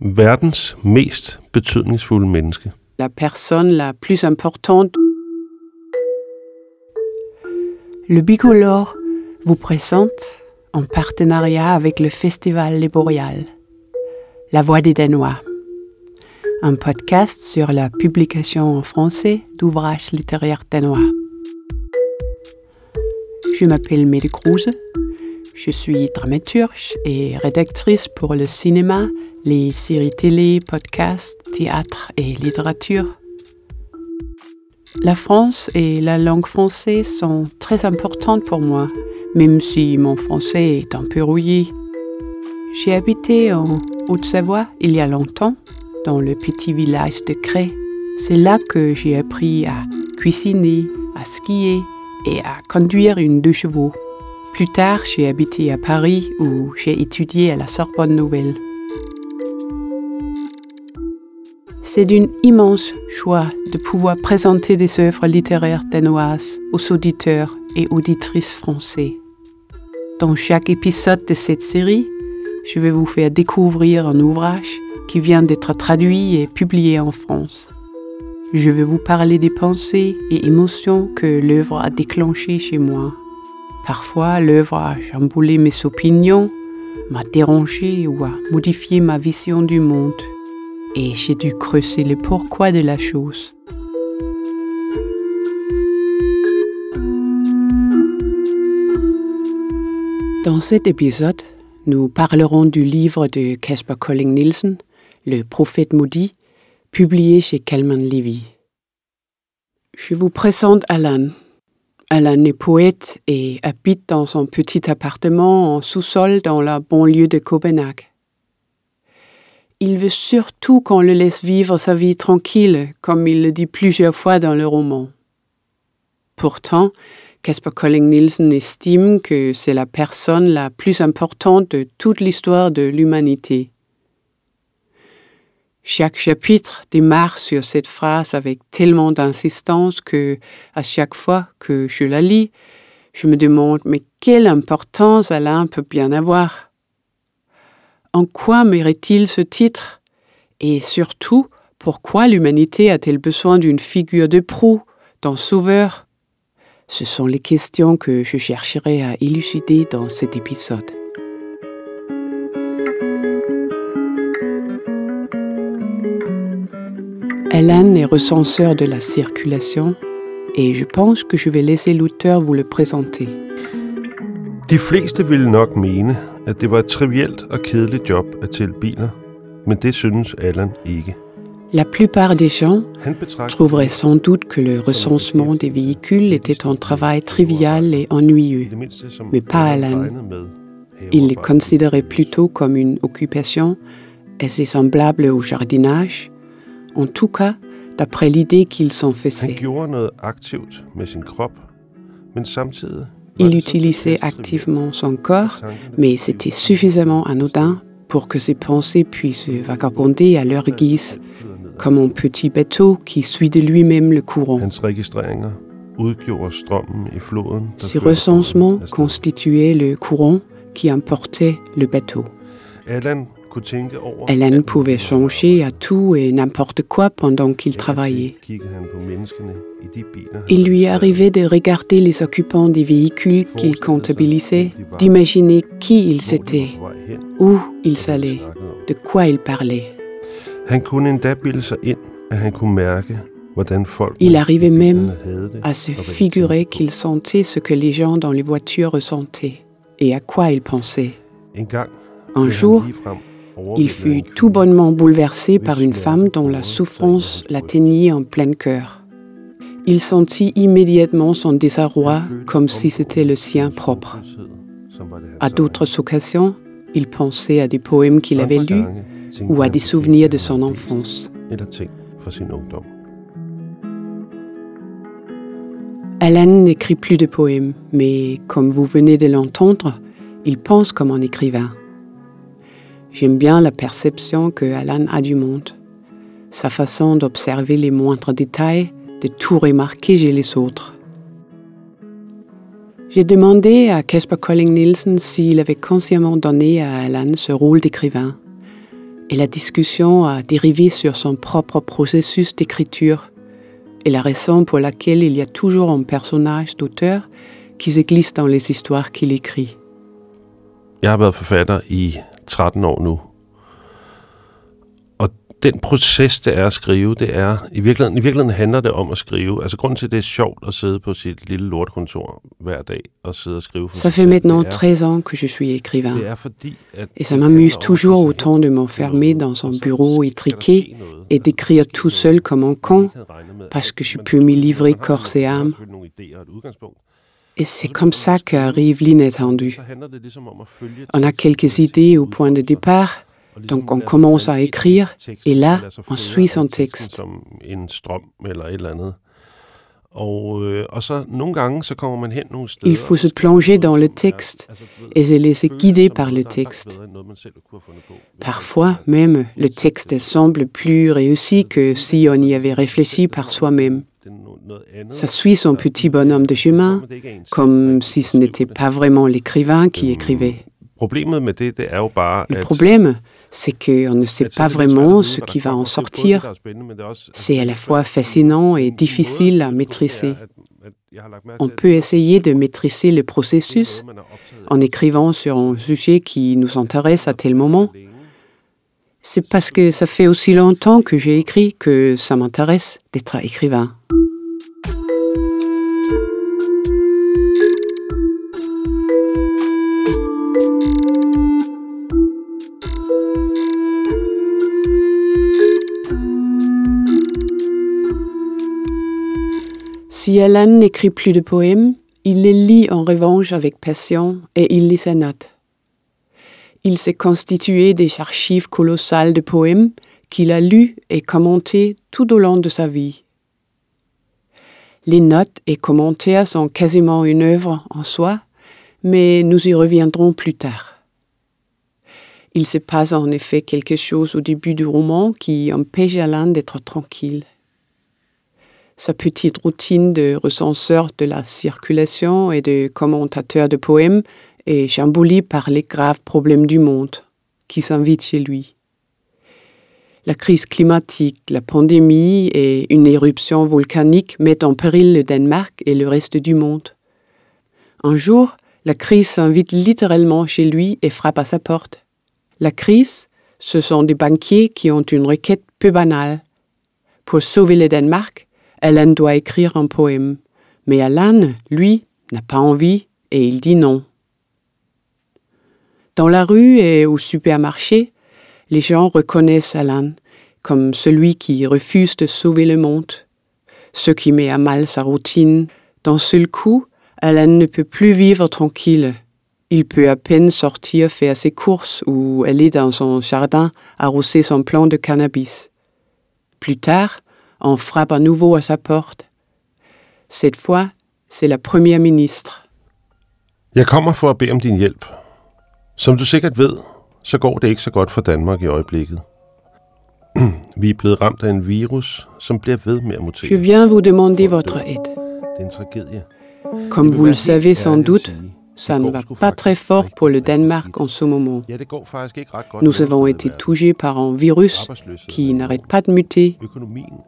verdens mest betydningsfulde menneske. La personne la plus importante. Le Bicolore vous présente, en partenariat avec le Festival Les Boréales, La Voix des Danois, un podcast sur la publication en français d'ouvrages littéraires danois. Je m'appelle Mette Kruse, je suis dramaturge et rédactrice pour le cinéma, les séries télé, podcasts, théâtre et littérature. La France et la langue française sont très importantes pour moi, même si mon français est un peu rouillé. J'ai habité en Haute-Savoie il y a longtemps, dans le petit village de Cré. C'est là que j'ai appris à cuisiner, à skier et à conduire une deux chevaux. Plus tard, j'ai habité à Paris où j'ai étudié à la Sorbonne Nouvelle. C'est d'une immense joie de pouvoir présenter des œuvres littéraires danoises aux auditeurs et auditrices français. Dans chaque épisode de cette série, je vais vous faire découvrir un ouvrage qui vient d'être traduit et publié en France. Je vais vous parler des pensées et émotions que l'œuvre a déclenchées chez moi. Parfois, l'œuvre a chamboulé mes opinions, m'a dérangé ou a modifié ma vision du monde et j'ai dû creuser le pourquoi de la chose. Dans cet épisode, nous parlerons du livre de Casper Colling Nielsen, Le prophète maudit, publié chez Kalman Levy. Je vous présente Alan. Alan est poète et habite dans son petit appartement en sous-sol dans la banlieue de Copenhague il veut surtout qu'on le laisse vivre sa vie tranquille, comme il le dit plusieurs fois dans le roman. Pourtant, Casper Colling Nielsen estime que c'est la personne la plus importante de toute l'histoire de l'humanité. Chaque chapitre démarre sur cette phrase avec tellement d'insistance que, à chaque fois que je la lis, je me demande mais quelle importance Alain peut bien avoir. En quoi mérite-t-il ce titre? Et surtout, pourquoi l'humanité a-t-elle besoin d'une figure de proue, d'un sauveur? Ce sont les questions que je chercherai à élucider dans cet épisode. Alan est recenseur de la circulation et je pense que je vais laisser l'auteur vous le présenter. De fleste ville nok mene, at det var et trivielt og kedeligt job at tælle biler, men det synes Allan ikke. La plupart des gens trouveraient sans doute que le recensement des véhicules était un travail trivial et ennuyeux, mais pas Alan. Il le considérait plutôt comme une occupation assez semblable au jardinage, en tout cas d'après l'idée qu'il s'en faisait. Il utilisait activement son corps, mais c'était suffisamment anodin pour que ses pensées puissent vagabonder à leur guise, comme un petit bateau qui suit de lui-même le courant. Ces recensements constituaient le courant qui emportait le bateau. Hélène pouvait changer à tout et n'importe quoi pendant qu'il travaillait. Il lui arrivait de regarder les occupants des véhicules qu'il comptabilisait, d'imaginer qui ils étaient, où ils allaient, de quoi ils parlaient. Il arrivait même à se figurer qu'il sentait ce que les gens dans les voitures ressentaient et à quoi ils pensaient. Un jour, il fut tout bonnement bouleversé par une femme dont la souffrance l'atteignit en plein cœur. Il sentit immédiatement son désarroi comme si c'était le sien propre. À d'autres occasions, il pensait à des poèmes qu'il avait lus ou à des souvenirs de son enfance. Alan n'écrit plus de poèmes, mais comme vous venez de l'entendre, il pense comme un écrivain. J'aime bien la perception que Alan a du monde, sa façon d'observer les moindres détails, de tout remarquer chez les autres. J'ai demandé à Casper Colling Nielsen s'il avait consciemment donné à Alan ce rôle d'écrivain. Et la discussion a dérivé sur son propre processus d'écriture et la raison pour laquelle il y a toujours un personnage d'auteur qui se glisse dans les histoires qu'il écrit. Jeg har været forfatter i 13 år nu, den proces, det er at skrive, det er, i virkeligheden, i virkeligheden handler det om at skrive. Altså grund til, det er sjovt at sidde på sit lille lortkontor hver dag og sidde og skrive. Ça fait maintenant 13 ans que je suis écrivain. Det er fordi, at et ça m'amuse toujours autant de m'enfermer dans un bureau étriqué et d'écrire tout seul comme un con, parce que je peux m'y livrer corps et âme. Et c'est comme ça qu'arrive l'inattendu. On a quelques idées au point de départ, donc on commence à écrire, et là, on suit son texte. Il faut se plonger dans le texte et se laisser guider par le texte. Parfois même, le texte semble plus réussi que si on y avait réfléchi par soi-même. Ça suit son petit bonhomme de chemin, comme si ce n'était pas vraiment l'écrivain qui écrivait. Le problème, c'est qu'on ne sait pas vraiment ce qui va en sortir. C'est à la fois fascinant et difficile à maîtriser. On peut essayer de maîtriser le processus en écrivant sur un sujet qui nous intéresse à tel moment. C'est parce que ça fait aussi longtemps que j'ai écrit que ça m'intéresse d'être écrivain. Si Alan n'écrit plus de poèmes, il les lit en revanche avec passion et il les annote. Il s'est constitué des archives colossales de poèmes qu'il a lus et commentés tout au long de sa vie. Les notes et commentaires sont quasiment une œuvre en soi, mais nous y reviendrons plus tard. Il se passe en effet quelque chose au début du roman qui empêche Alan d'être tranquille sa petite routine de recenseur de la circulation et de commentateur de poèmes est chamboulée par les graves problèmes du monde qui s'invitent chez lui. La crise climatique, la pandémie et une éruption volcanique mettent en péril le Danemark et le reste du monde. Un jour, la crise s'invite littéralement chez lui et frappe à sa porte. La crise, ce sont des banquiers qui ont une requête peu banale. Pour sauver le Danemark, Alan doit écrire un poème. Mais Alan, lui, n'a pas envie et il dit non. Dans la rue et au supermarché, les gens reconnaissent Alan comme celui qui refuse de sauver le monde, ce qui met à mal sa routine. D'un seul coup, Alan ne peut plus vivre tranquille. Il peut à peine sortir faire ses courses ou aller dans son jardin arroser son plant de cannabis. Plus tard, on frappe à nouveau à sa porte. Cette fois, c'est la première ministre. Jeg kommer for. Som du sikkert ved, så går det ikke så godt for Danmark i øjeblikket. Vi er blevet ramt af en virus, som bliver ved med at mutere. Je viens vous demander votre aide. Det er en tragedie. Comme vous le savez sans doute, ça ne va pas très fort pour le Danemark en ce moment. Nous avons été touchés par un virus qui n'arrête pas de muter.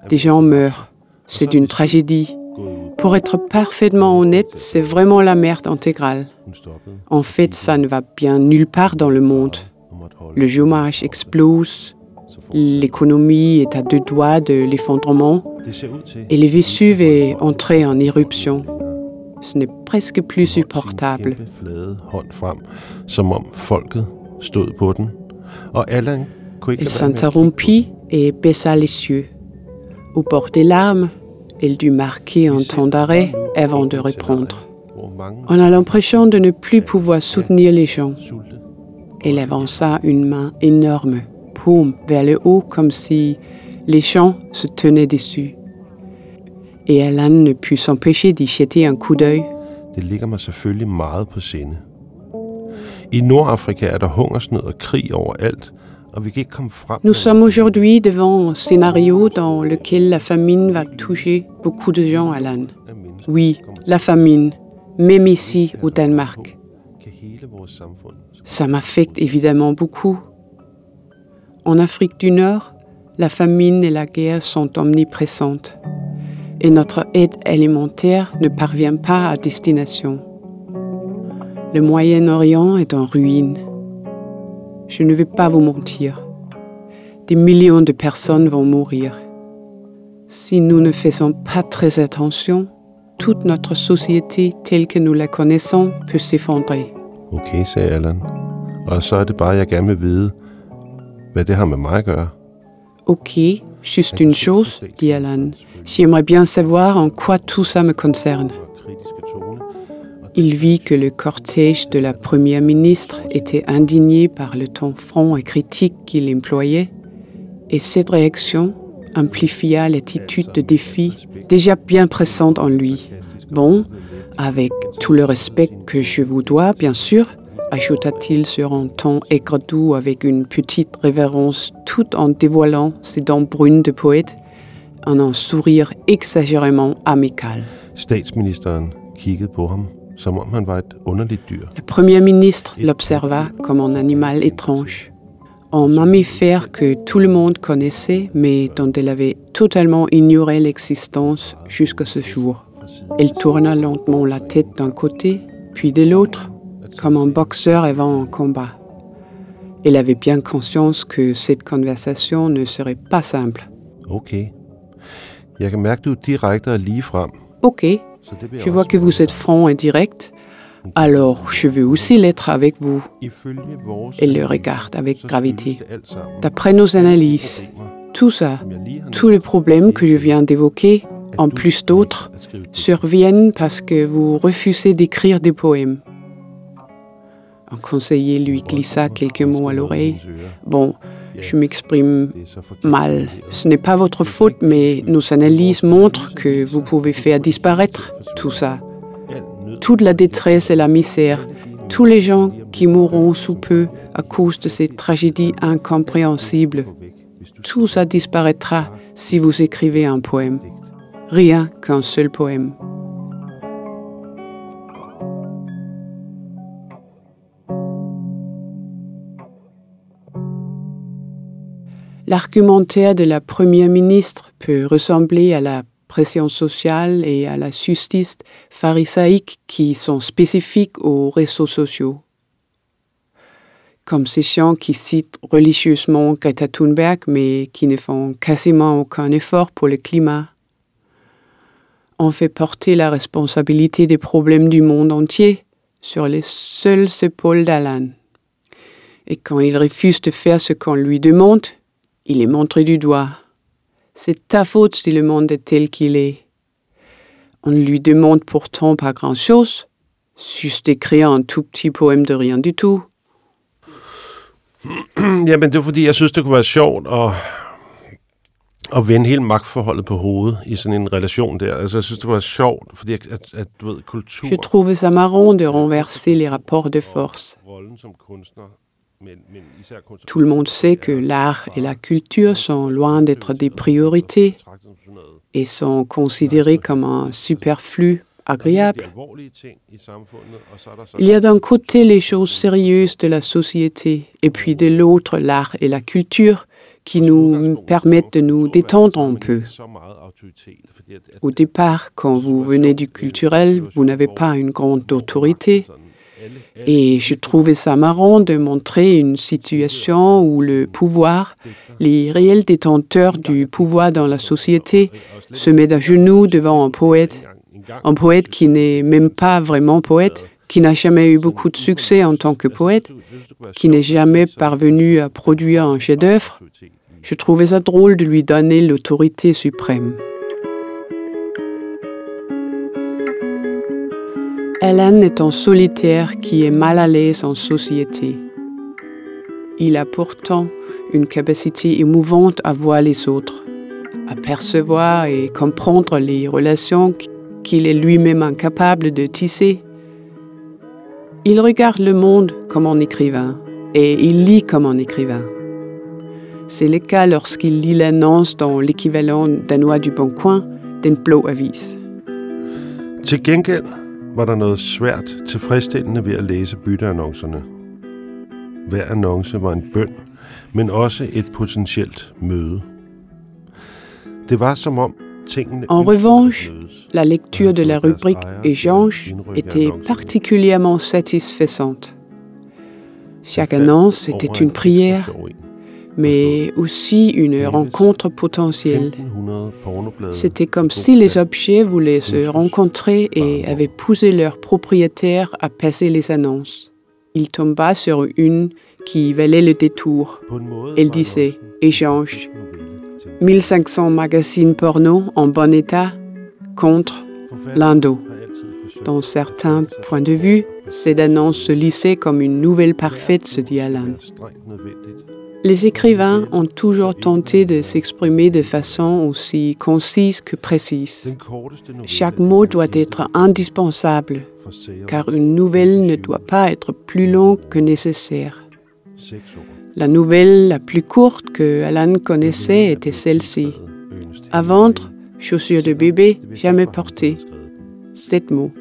Des gens meurent. C'est une tragédie. Pour être parfaitement honnête, c'est vraiment la merde intégrale. En fait, ça ne va bien nulle part dans le monde. Le chômage explose, l'économie est à deux doigts de l'effondrement et le Vésuve est entré en éruption. Ce n'est presque plus supportable. Elle s'interrompit et baissa les yeux. Au bord des larmes, elle dut marquer un temps d'arrêt avant de reprendre. On a l'impression de ne plus pouvoir soutenir les gens. Elle avança une main énorme, paume vers le haut, comme si les gens se tenaient dessus et Alan ne put s'empêcher d'y jeter un coup d'œil. Det ligger mig selvfølgelig meget på sinde. I Nordafrika er der hungersnød og krig overalt, Nous sommes aujourd'hui devant un scénario dans lequel la famine va toucher beaucoup de gens, Alan. Oui, la famine, même ici au Danemark. Ça m'affecte évidemment beaucoup. En Afrique du Nord, la famine et la guerre sont omniprésentes et notre aide alimentaire ne parvient pas à destination. Le Moyen-Orient est en ruine. Je ne vais pas vous mentir. Des millions de personnes vont mourir. Si nous ne faisons pas très attention, toute notre société telle que nous la connaissons peut s'effondrer. Okay, sagde Allan. Og så er det bare, jeg gerne vil vide, hvad det har med mig at gøre. Ok, juste une chose, dit Alan. J'aimerais bien savoir en quoi tout ça me concerne. Il vit que le cortège de la première ministre était indigné par le ton franc et critique qu'il employait, et cette réaction amplifia l'attitude de défi déjà bien pressante en lui. Bon, avec tout le respect que je vous dois, bien sûr, ajouta-t-il sur un ton aigre-doux avec une petite révérence tout en dévoilant ses dents brunes de poète, en un sourire exagérément amical. Som om han var et underligt dyr. Le Premier ministre l'observa comme un animal étrange, un mammifère que tout le monde connaissait mais dont elle avait totalement ignoré l'existence jusqu'à ce jour. Elle tourna lentement la tête d'un côté, puis de l'autre, comme un boxeur avant un combat. Elle avait bien conscience que cette conversation ne serait pas simple. Okay. Jeg mærke, du er direkte og lige frem. Ok, je vois que vous êtes franc et direct, alors je veux aussi l'être avec vous. Elle le regarde avec gravité. D'après nos analyses, tout ça, tous les problèmes que je viens d'évoquer, en plus d'autres, surviennent parce que vous refusez d'écrire des poèmes. Un conseiller lui glissa quelques mots à l'oreille. Bon, je m'exprime mal. Ce n'est pas votre faute, mais nos analyses montrent que vous pouvez faire disparaître tout ça. Toute la détresse et la misère, tous les gens qui mourront sous peu à cause de ces tragédies incompréhensibles, tout ça disparaîtra si vous écrivez un poème. Rien qu'un seul poème. L'argumentaire de la première ministre peut ressembler à la pression sociale et à la justice pharisaïque qui sont spécifiques aux réseaux sociaux. Comme ces gens qui citent religieusement Greta Thunberg mais qui ne font quasiment aucun effort pour le climat. On fait porter la responsabilité des problèmes du monde entier sur les seules épaules d'Alan. Et quand il refuse de faire ce qu'on lui demande, il est montré du doigt. C'est ta faute si le monde est tel qu'il est. On ne lui demande pourtant pas grand-chose, juste d'écrire un tout petit poème de rien du tout. Jamen, det var fordi, jeg synes, det kunne være sjovt at, at vende hele magtforholdet på hovedet i sådan en relation der. Altså, jeg synes, det var sjovt, fordi at, at, at du ved, kultur... Je trouvais ça marrant de renverser les rapports de force. Rollen som kunstner, Tout le monde sait que l'art et la culture sont loin d'être des priorités et sont considérés comme un superflu agréable. Er. Il y a d'un côté les choses sérieuses de la société et puis de l'autre l'art et la culture qui nous permettent de nous détendre un peu. Au départ, quand vous venez du culturel, vous n'avez pas une grande autorité. Et je trouvais ça marrant de montrer une situation où le pouvoir, les réels détenteurs du pouvoir dans la société, se mettent à genoux devant un poète. Un poète qui n'est même pas vraiment poète, qui n'a jamais eu beaucoup de succès en tant que poète, qui n'est jamais parvenu à produire un chef-d'œuvre. Je trouvais ça drôle de lui donner l'autorité suprême. Alan est un solitaire qui est mal à l'aise en société. Il a pourtant une capacité émouvante à voir les autres, à percevoir et comprendre les relations qu'il est lui-même incapable de tisser. Il regarde le monde comme un écrivain et il lit comme un écrivain. C'est le cas lorsqu'il lit l'annonce dans l'équivalent danois du Bon Coin, den blå avis. Til gengæld var der noget svært tilfredsstillende ved at læse bytteannoncerne. Hver annonce var en bøn men også et potentielt møde. Det var som om tingene En revanche, la lecture de la rubrique Échange était particulièrement satisfaisante. Chaque annonce était une prière, mais aussi une rencontre potentielle. C'était comme si les objets voulaient se rencontrer et avaient poussé leur propriétaire à passer les annonces. Il tomba sur une qui valait le détour. Elle disait Échange. 1500 magazines porno en bon état contre l'Indo. Dans certains points de vue, cette annonce se lissait comme une nouvelle parfaite, se dit Alan. Les écrivains ont toujours tenté de s'exprimer de façon aussi concise que précise. Chaque mot doit être indispensable, car une nouvelle ne doit pas être plus longue que nécessaire. La nouvelle la plus courte que Alan connaissait était celle-ci. À vendre, chaussures de bébé, jamais portées. Sept mots.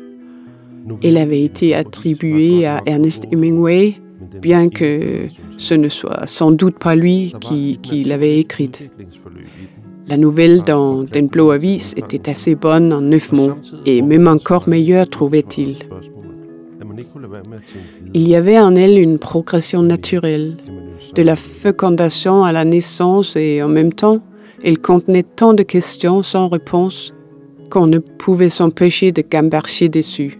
Elle avait été attribuée à Ernest Hemingway, bien que ce ne soit sans doute pas lui qui, l'avait écrite. La nouvelle dans Den Avis était assez bonne en neuf mots, et même encore meilleure, trouvait-il. Il y avait en elle une progression naturelle, de la fécondation à la naissance, et en même temps, elle contenait tant de questions sans réponse qu'on ne pouvait s'empêcher de gamberger dessus.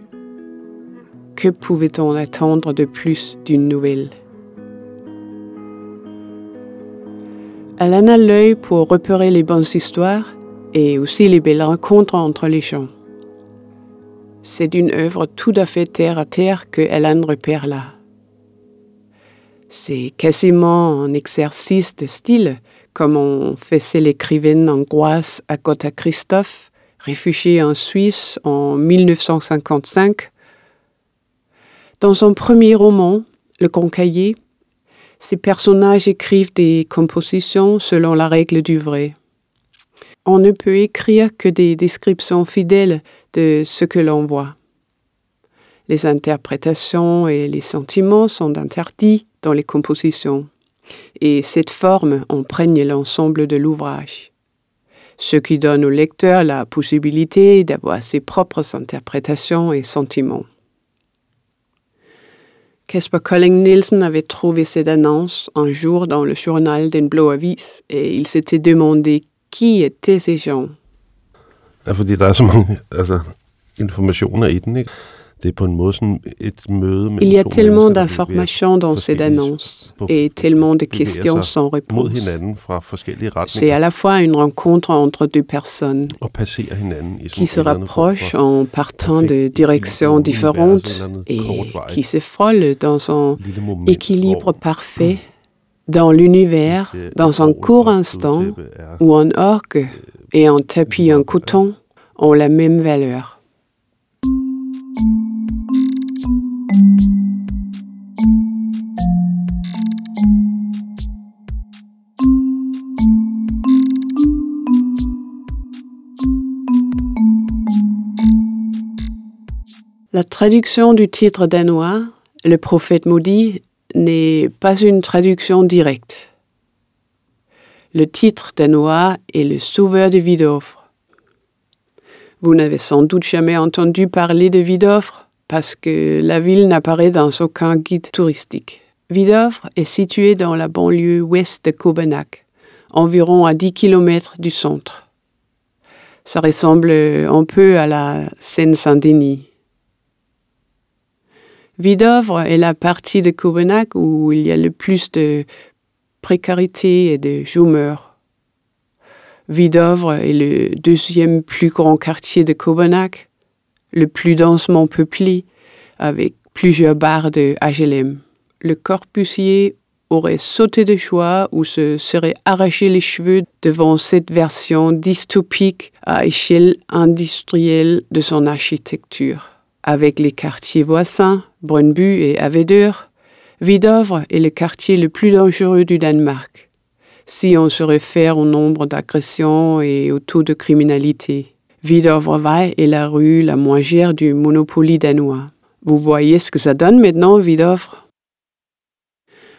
Que pouvait-on attendre de plus d'une nouvelle? Elle a l'œil pour repérer les bonnes histoires et aussi les belles rencontres entre les gens. C'est une œuvre tout à fait terre à terre que Hélène repère là. C'est quasiment un exercice de style, comme on faisait l'écrivaine hongroise Agota Christophe, réfugiée en Suisse en 1955. Dans son premier roman, Le Concaillé, ces personnages écrivent des compositions selon la règle du vrai. On ne peut écrire que des descriptions fidèles de ce que l'on voit. Les interprétations et les sentiments sont interdits dans les compositions, et cette forme imprègne l'ensemble de l'ouvrage, ce qui donne au lecteur la possibilité d'avoir ses propres interprétations et sentiments. Casper Colling Nielsen avait trouvé cette annonce un jour dans le journal Den Blå Avis, et il s'était demandé qui étaient ces gens. Fordi der er så mange altså, den? Det er på en måde sådan et møde Il y a tellement d'informations dans cette annonce et tellement de questions sans réponse. C'est à la fois une rencontre entre deux personnes qui se rapprochent en partant de directions différentes et qui se frôlent dans un équilibre parfait dans l'univers, dans un court instant où un orgue et un tapis en coton ont la même valeur. La traduction du titre danois, Le prophète maudit, n'est pas une traduction directe. Le titre danois est Le sauveur de Vidofre. Vous n'avez sans doute jamais entendu parler de Vidofre parce que la ville n'apparaît dans aucun guide touristique. Vidofre est située dans la banlieue ouest de Copenhague, environ à 10 km du centre. Ça ressemble un peu à la Seine-Saint-Denis. Vidovre est la partie de Copenhague où il y a le plus de précarité et de chômeurs. Vidovre est le deuxième plus grand quartier de Copenhague, le plus densément peuplé, avec plusieurs bars de HLM. Le corpusier aurait sauté de joie ou se serait arraché les cheveux devant cette version dystopique à échelle industrielle de son architecture. Avec les quartiers voisins, Brøndby et Avedør, Vidovre est le quartier le plus dangereux du Danemark, si on se réfère au nombre d'agressions et au taux de criminalité. Vidovre-Vej est la rue la moins chère du Monopoly danois. Vous voyez ce que ça donne maintenant, Vidovre?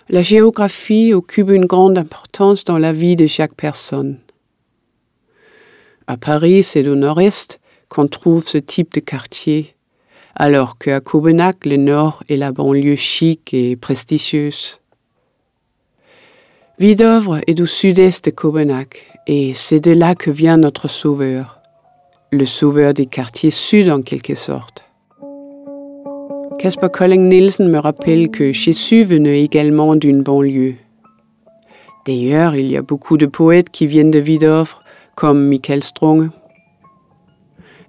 La géographie occupe une grande importance dans la vie de chaque personne. À Paris, c'est au nord-est qu'on trouve ce type de quartier, alors qu'à Copenhague, le nord est la banlieue chic et prestigieuse. Vidovre est au sud-est de Copenhague, et c'est de là que vient notre sauveur, le sauveur des quartiers sud en quelque sorte. Casper Colling Nielsen me rappelle que Jésus venait également d'une banlieue. D'ailleurs, il y a beaucoup de poètes qui viennent de Vidovre, comme Michael Strong.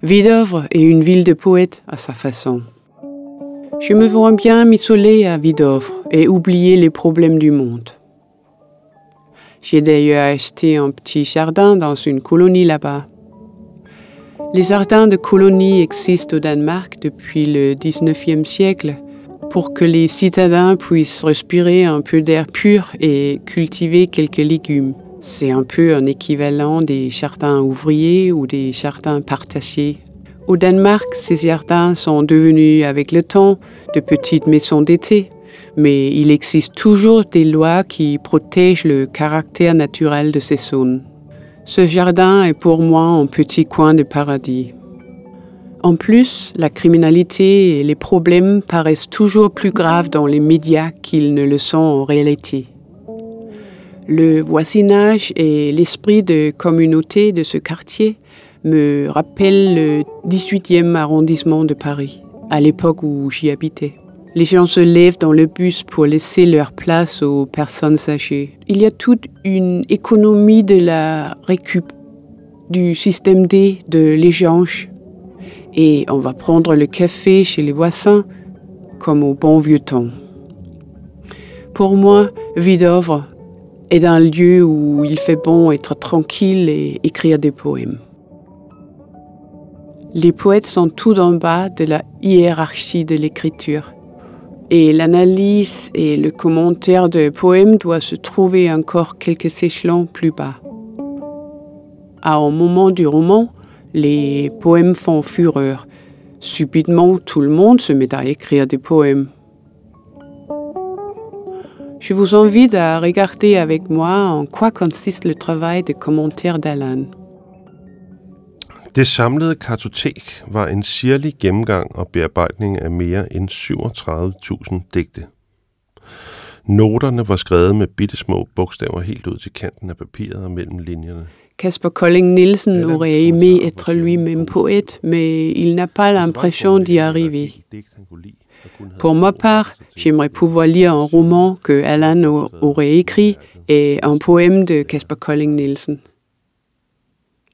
Vidovre est une ville de poètes à sa façon. Je me vois bien m'isoler à Vidovre et oublier les problèmes du monde. J'ai d'ailleurs acheté un petit jardin dans une colonie là-bas. Les jardins de colonie existent au Danemark depuis le 19e siècle pour que les citadins puissent respirer un peu d'air pur et cultiver quelques légumes. C'est un peu un équivalent des jardins ouvriers ou des jardins partagés. Au Danemark, ces jardins sont devenus avec le temps de petites maisons d'été mais il existe toujours des lois qui protègent le caractère naturel de ces zones. Ce jardin est pour moi un petit coin de paradis. En plus, la criminalité et les problèmes paraissent toujours plus graves dans les médias qu'ils ne le sont en réalité. Le voisinage et l'esprit de communauté de ce quartier me rappellent le 18e arrondissement de Paris, à l'époque où j'y habitais. Les gens se lèvent dans le bus pour laisser leur place aux personnes âgées. Il y a toute une économie de la récup, du système D, de l'échange. Et on va prendre le café chez les voisins, comme au bon vieux temps. Pour moi, Vidovre est un lieu où il fait bon être tranquille et écrire des poèmes. Les poètes sont tout en bas de la hiérarchie de l'écriture. Et l'analyse et le commentaire de poèmes doivent se trouver encore quelques échelons plus bas. À un moment du roman, les poèmes font fureur. Subitement, tout le monde se met à écrire des poèmes. Je vous invite à regarder avec moi en quoi consiste le travail de commentaire d'Alan. Det samlede kartotek var en sirlig gennemgang og bearbejdning af mere end 37.000 digte. Noterne var skrevet med bittesmå bogstaver helt ud til kanten af papiret og mellem linjerne. Casper Colling Nielsen aurait aimé être lui-même poète, mais il n'a pas l'impression d'y arriver. Pour ma part, j'aimerais pouvoir lire un roman que Alan aurait écrit et un poème de Casper Colling Nielsen.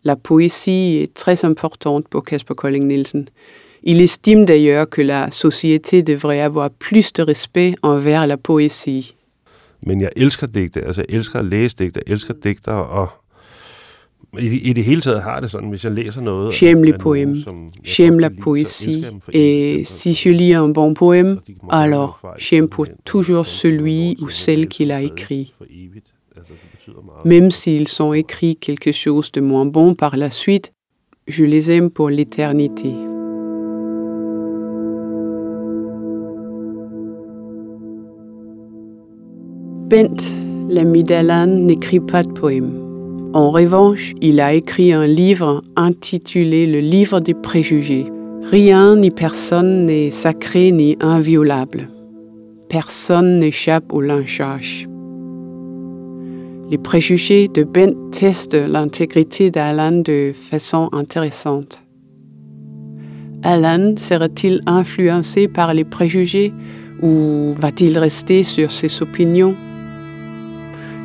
La poésie est très importante pour Casper Colling Nielsen. Il estime d'ailleurs que la société devrait avoir plus de respect envers la poésie. Men jeg elsker digte, altså jeg elsker at læse digte, jeg elsker digter, og i, i det hele taget har det sådan, hvis jeg læser noget... J'aime les poèmes, j'aime la poésie, et si je lis un bon poème, alors j'aime pour toujours celui ou celle qui l'a écrit. Même s'ils sont écrits quelque chose de moins bon par la suite, je les aime pour l'éternité. Bent, l'ami d'Alan, n'écrit pas de poème. En revanche, il a écrit un livre intitulé Le livre des préjugés. Rien ni personne n'est sacré ni inviolable. Personne n'échappe au lynchage. Les préjugés de Bent testent l'intégrité d'Alan de façon intéressante. Alan serait-il influencé par les préjugés ou va-t-il rester sur ses opinions?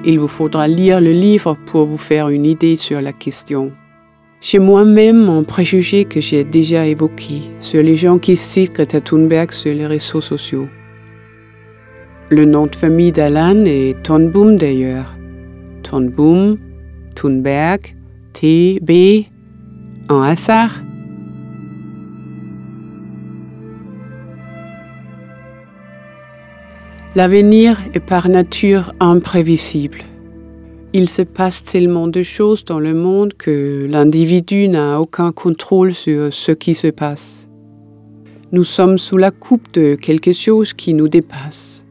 Il vous faudra lire le livre pour vous faire une idée sur la question. Chez moi-même, mon préjugé que j'ai déjà évoqué sur les gens qui citent Greta Thunberg sur les réseaux sociaux. Le nom de famille d'Alan est Tonboom d'ailleurs. Tonboom, Thunberg, TB, en hasard. L'avenir est par nature imprévisible. Il se passe tellement de choses dans le monde que l'individu n'a aucun contrôle sur ce qui se passe. Nous sommes sous la coupe de quelque chose qui nous dépasse.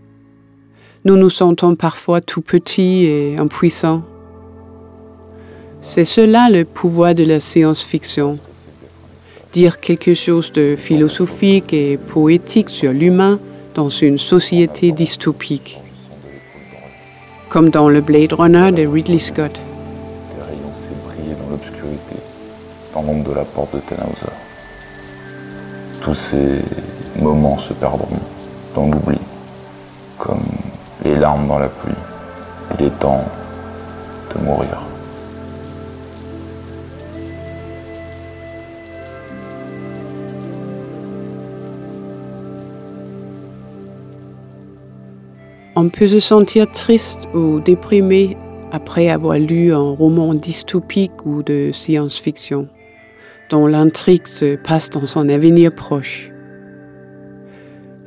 nous nous sentons parfois tout petits et impuissants. C'est cela le pouvoir de la science-fiction. Dire quelque chose de philosophique et poétique sur l'humain dans une société dystopique. Comme dans le Blade Runner de Ridley Scott. Des rayons s'ébrillaient dans l'obscurité, dans l'ombre de la porte de Tannhauser. Tous ces moments se perdront dans l'oubli, comme les larmes dans la pluie. Il est temps de mourir. On peut se sentir triste ou déprimé après avoir lu un roman dystopique ou de science-fiction, dont l'intrigue se passe dans un avenir proche.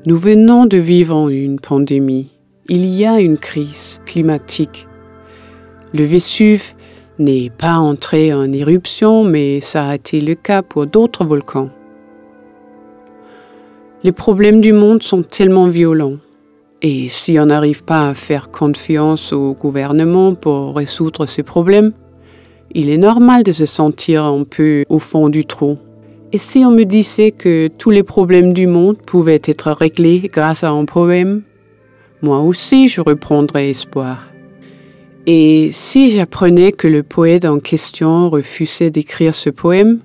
Nous venons de vivre une pandémie. Il y a une crise climatique. Le Vésuve n'est pas entré en éruption, mais ça a été le cas pour d'autres volcans. Les problèmes du monde sont tellement violents et si on n'arrive pas à faire confiance au gouvernement pour résoudre ces problèmes, il est normal de se sentir un peu au fond du trou. Et si on me disait que tous les problèmes du monde pouvaient être réglés grâce à un poème, moi aussi je reprendrais espoir. Et si j'apprenais que le poète en question refusait d'écrire ce poème,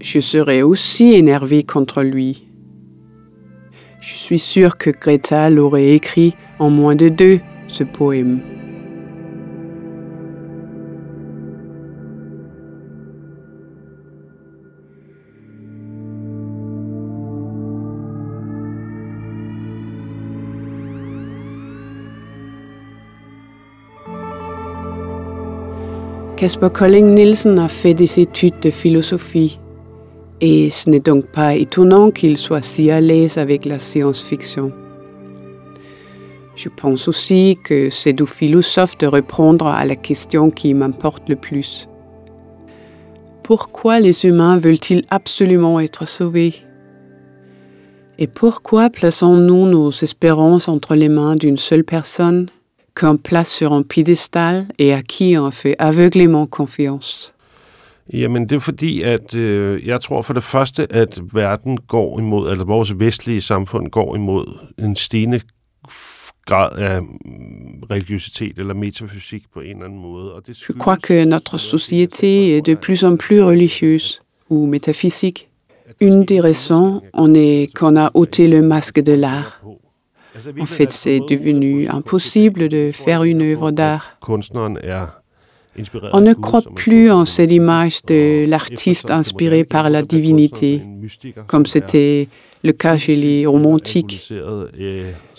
je serais aussi énervé contre lui. Je suis sûr que Greta l'aurait écrit en moins de deux, ce poème. Casper Colling Nielsen a fait des études de philosophie et ce n'est donc pas étonnant qu'il soit si à l'aise avec la science-fiction. Je pense aussi que c'est au philosophe de répondre à la question qui m'importe le plus. Pourquoi les humains veulent-ils absolument être sauvés? Et pourquoi plaçons-nous nos espérances entre les mains d'une seule personne qu'on place sur un piédestal et à qui on fait aveuglément confiance? Jamen, det er fordi, at øh, jeg tror for det første, at verden går imod, eller vores vestlige samfund går imod en stigende grad af religiøsitet eller metafysik på en eller anden måde. Og det Je crois que notre société est de plus en plus religieuse ou métaphysique. Une des raisons en est qu'on a ôté le masque de l'art. En fait, c'est devenu impossible de faire une œuvre d'art. Kunstneren er On ne croit plus en cette image de l'artiste inspiré par la divinité, comme c'était le cas chez les romantiques.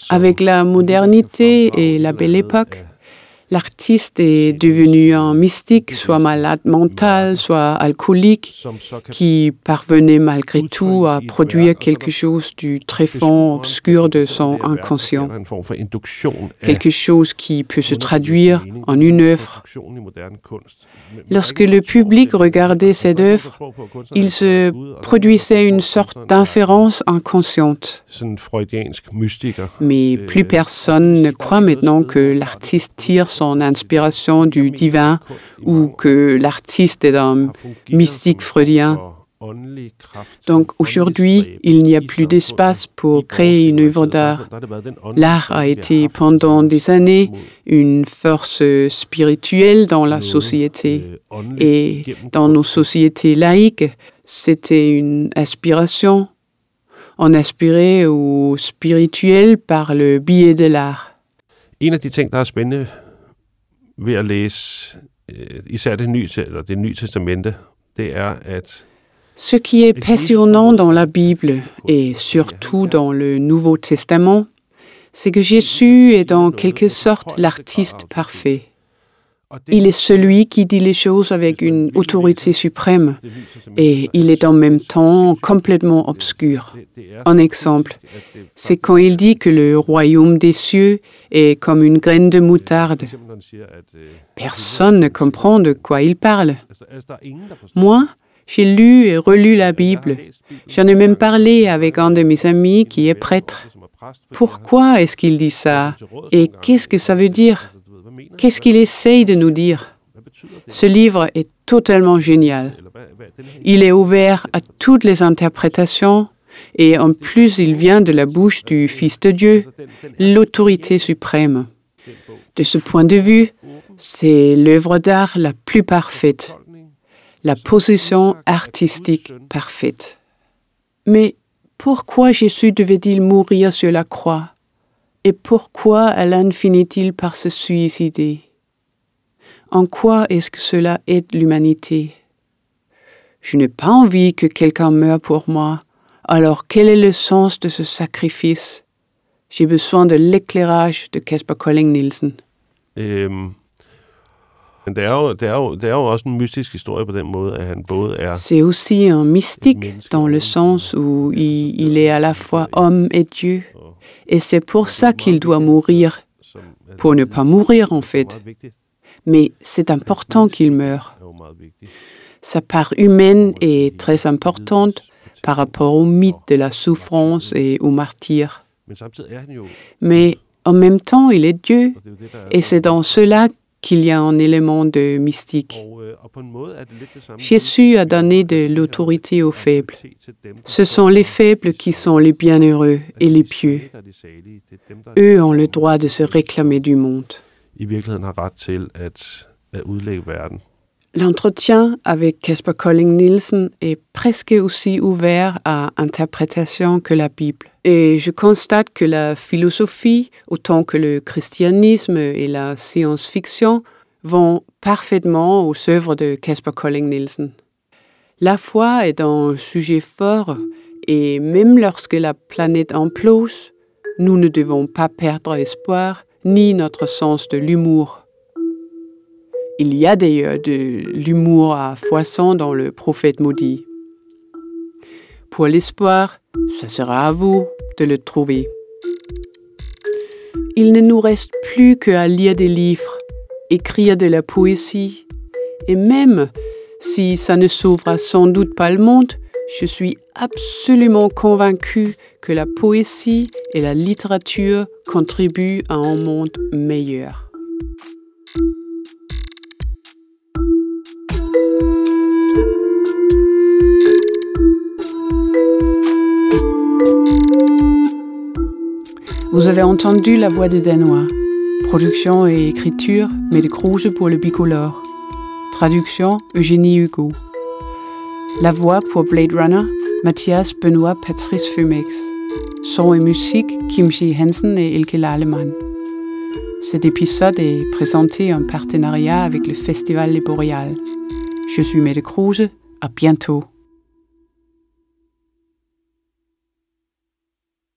Avec la modernité et la belle époque, l'artiste est devenu un mystique, soit malade mental, soit alcoolique, qui parvenait malgré tout à produire quelque chose du très fond obscur de son inconscient. Quelque chose qui peut se traduire en une œuvre. Lorsque le public regardait cette œuvre, il se produisait une sorte d'inférence inconsciente. Mais plus personne ne croit maintenant que l'artiste tire son inspiration du divin ou que l'artiste est un mystique freudien. Donc aujourd'hui, il n'y a plus d'espace pour créer une œuvre d'art. L'art a été pendant des années une force spirituelle dans la société. Et dans nos sociétés laïques, c'était une aspiration. On aspirait au spirituel par le biais de l'art. En af de ting, der er spændende ved at læse især det nye, eller det nye testamente, det er, at Ce qui est passionnant dans la Bible et surtout dans le Nouveau Testament, c'est que Jésus est en quelque sorte l'artiste parfait. Il est celui qui dit les choses avec une autorité suprême et il est en même temps complètement obscur. Un exemple, c'est quand il dit que le royaume des cieux est comme une graine de moutarde. Personne ne comprend de quoi il parle. Moi, j'ai lu et relu la Bible. J'en ai même parlé avec un de mes amis qui est prêtre. Pourquoi est-ce qu'il dit ça? Et qu'est-ce que ça veut dire? Qu'est-ce qu'il essaye de nous dire? Ce livre est totalement génial. Il est ouvert à toutes les interprétations et en plus il vient de la bouche du Fils de Dieu, l'autorité suprême. De ce point de vue, c'est l'œuvre d'art la plus parfaite, la position artistique parfaite. Mais pourquoi Jésus devait-il mourir sur la croix? Et pourquoi Alain finit-il par se suicider? En quoi est-ce que cela aide l'humanité? Je n'ai pas envie que quelqu'un meure pour moi. Alors quel est le sens de ce sacrifice? J'ai besoin de l'éclairage de Casper Colling Nielsen. Øhm, men det er, jo, det, er jo, det er jo også en mystisk historie på den måde, at han både er... C'est aussi un mystique dans le sens où il, il est à la fois homme et Dieu. Et c'est pour ça qu'il doit mourir, pour ne pas mourir en fait. Mais c'est important qu'il meure. Sa part humaine est très importante par rapport au mythe de la souffrance et au martyr. Mais en même temps, il est Dieu, et c'est dans cela qu'il y a un élément de mystique. Jésus a donné de l'autorité aux faibles. Ce sont les faibles qui sont les bienheureux et les pieux. Eux ont le droit de se réclamer du monde. L'entretien avec Casper Colling Nielsen est presque aussi ouvert à interprétation que la Bible. Et je constate que la philosophie, autant que le christianisme et la science-fiction, vont parfaitement aux œuvres de Casper Colling Nielsen. La foi est un sujet fort et même lorsque la planète implose, nous ne devons pas perdre espoir ni notre sens de l'humour. Il y a d'ailleurs de l'humour à foison dans le prophète maudit. Pour l'espoir, ça sera à vous de le trouver. Il ne nous reste plus qu'à lire des livres, écrire de la poésie, et même si ça ne sauvera sans doute pas le monde, je suis absolument convaincu que la poésie et la littérature contribuent à un monde meilleur. Vous avez entendu la voix des Danois. Production et écriture, Kruse pour le bicolore. Traduction, Eugénie Hugo. La voix pour Blade Runner, Mathias Benoît Patrice Fumex. Son et musique, Kimchi Hansen et Ilke Lalemann. Cet épisode est présenté en partenariat avec le Festival Les Boréales. Je suis Kruse. À bientôt.